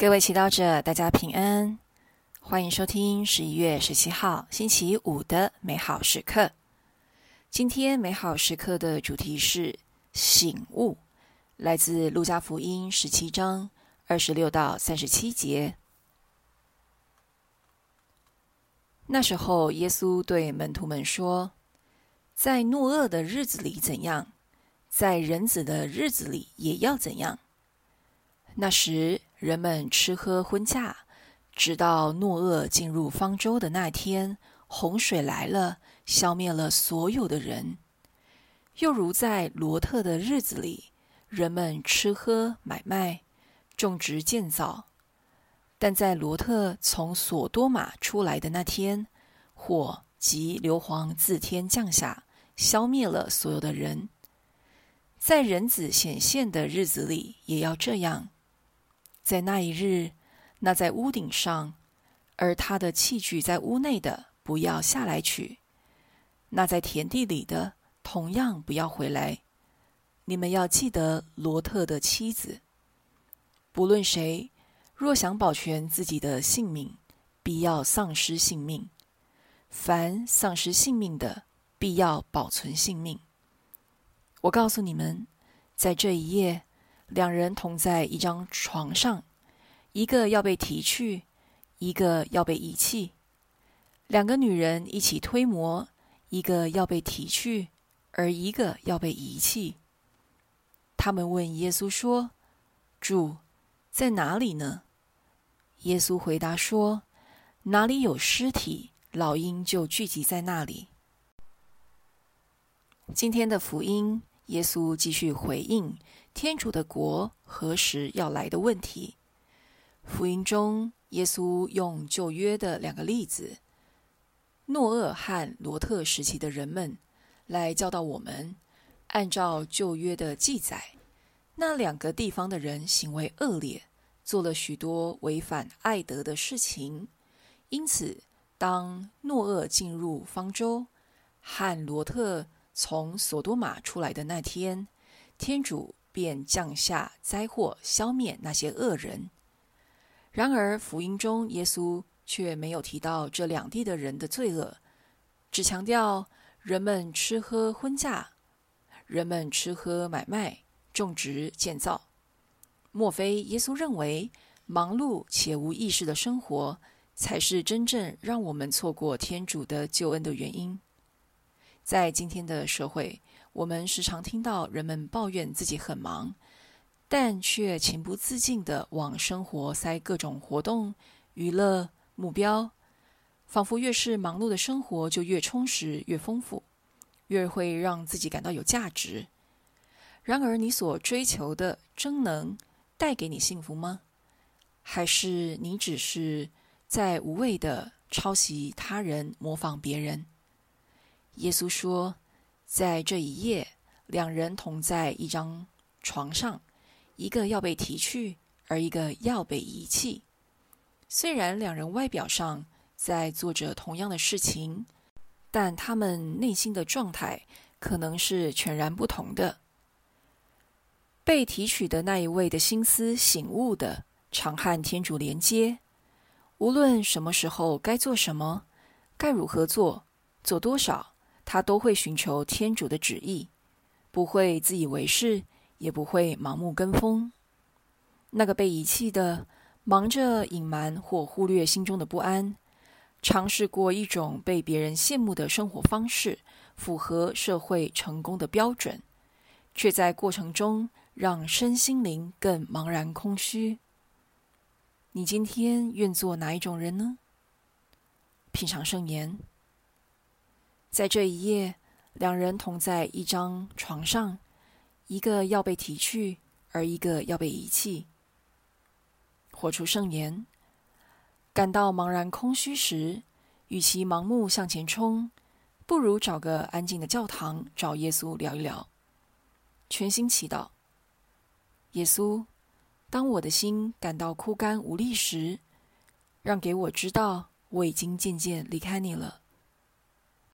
各位祈祷者，大家平安，欢迎收听十一月十七号星期五的美好时刻。今天美好时刻的主题是醒悟，来自路加福音十七章二十六到三十七节。那时候，耶稣对门徒们说：“在诺厄的日子里怎样，在人子的日子里也要怎样。”那时，人们吃喝婚嫁，直到诺厄进入方舟的那天，洪水来了，消灭了所有的人。又如在罗特的日子里，人们吃喝买卖，种植建造。但在罗特从索多玛出来的那天，火及硫磺自天降下，消灭了所有的人。在人子显现的日子里，也要这样。在那一日，那在屋顶上，而他的器具在屋内的，不要下来取；那在田地里的，同样不要回来。你们要记得罗特的妻子。不论谁，若想保全自己的性命，必要丧失性命；凡丧失性命的，必要保存性命。我告诉你们，在这一夜。两人同在一张床上，一个要被提去，一个要被遗弃。两个女人一起推磨，一个要被提去，而一个要被遗弃。他们问耶稣说：“主，在哪里呢？”耶稣回答说：“哪里有尸体，老鹰就聚集在那里。”今天的福音，耶稣继续回应。天主的国何时要来的问题。福音中，耶稣用旧约的两个例子——诺厄和罗特时期的人们，来教导我们：按照旧约的记载，那两个地方的人行为恶劣，做了许多违反爱德的事情。因此，当诺厄进入方舟，和罗特从索多玛出来的那天，天主便降下灾祸，消灭那些恶人。然而，福音中耶稣却没有提到这两地的人的罪恶，只强调人们吃喝婚嫁，人们吃喝买卖，种植建造。莫非耶稣认为忙碌且无意识的生活，才是真正让我们错过天主的救恩的原因？在今天的社会，我们时常听到人们抱怨自己很忙，但却情不自禁地往生活塞各种活动、娱乐、目标，仿佛越是忙碌的生活就越充实、越丰富，越会让自己感到有价值。然而，你所追求的真能带给你幸福吗？还是你只是在无谓地抄袭他人、模仿别人？耶稣说。在这一夜，两人同在一张床上，一个要被提去，而一个要被遗弃。虽然两人外表上在做着同样的事情，但他们内心的状态可能是全然不同的。被提取的那一位的心思醒悟的，常和天主连接，无论什么时候该做什么，该如何做，做多少。他都会寻求天主的旨意，不会自以为是，也不会盲目跟风。那个被遗弃的，忙着隐瞒或忽略心中的不安，尝试过一种被别人羡慕的生活方式，符合社会成功的标准，却在过程中让身心灵更茫然空虚。你今天愿做哪一种人呢？品尝圣言。在这一夜，两人同在一张床上，一个要被提去，而一个要被遗弃。活出圣言。感到茫然空虚时，与其盲目向前冲，不如找个安静的教堂，找耶稣聊一聊。全心祈祷。耶稣，当我的心感到枯干无力时，让给我知道，我已经渐渐离开你了。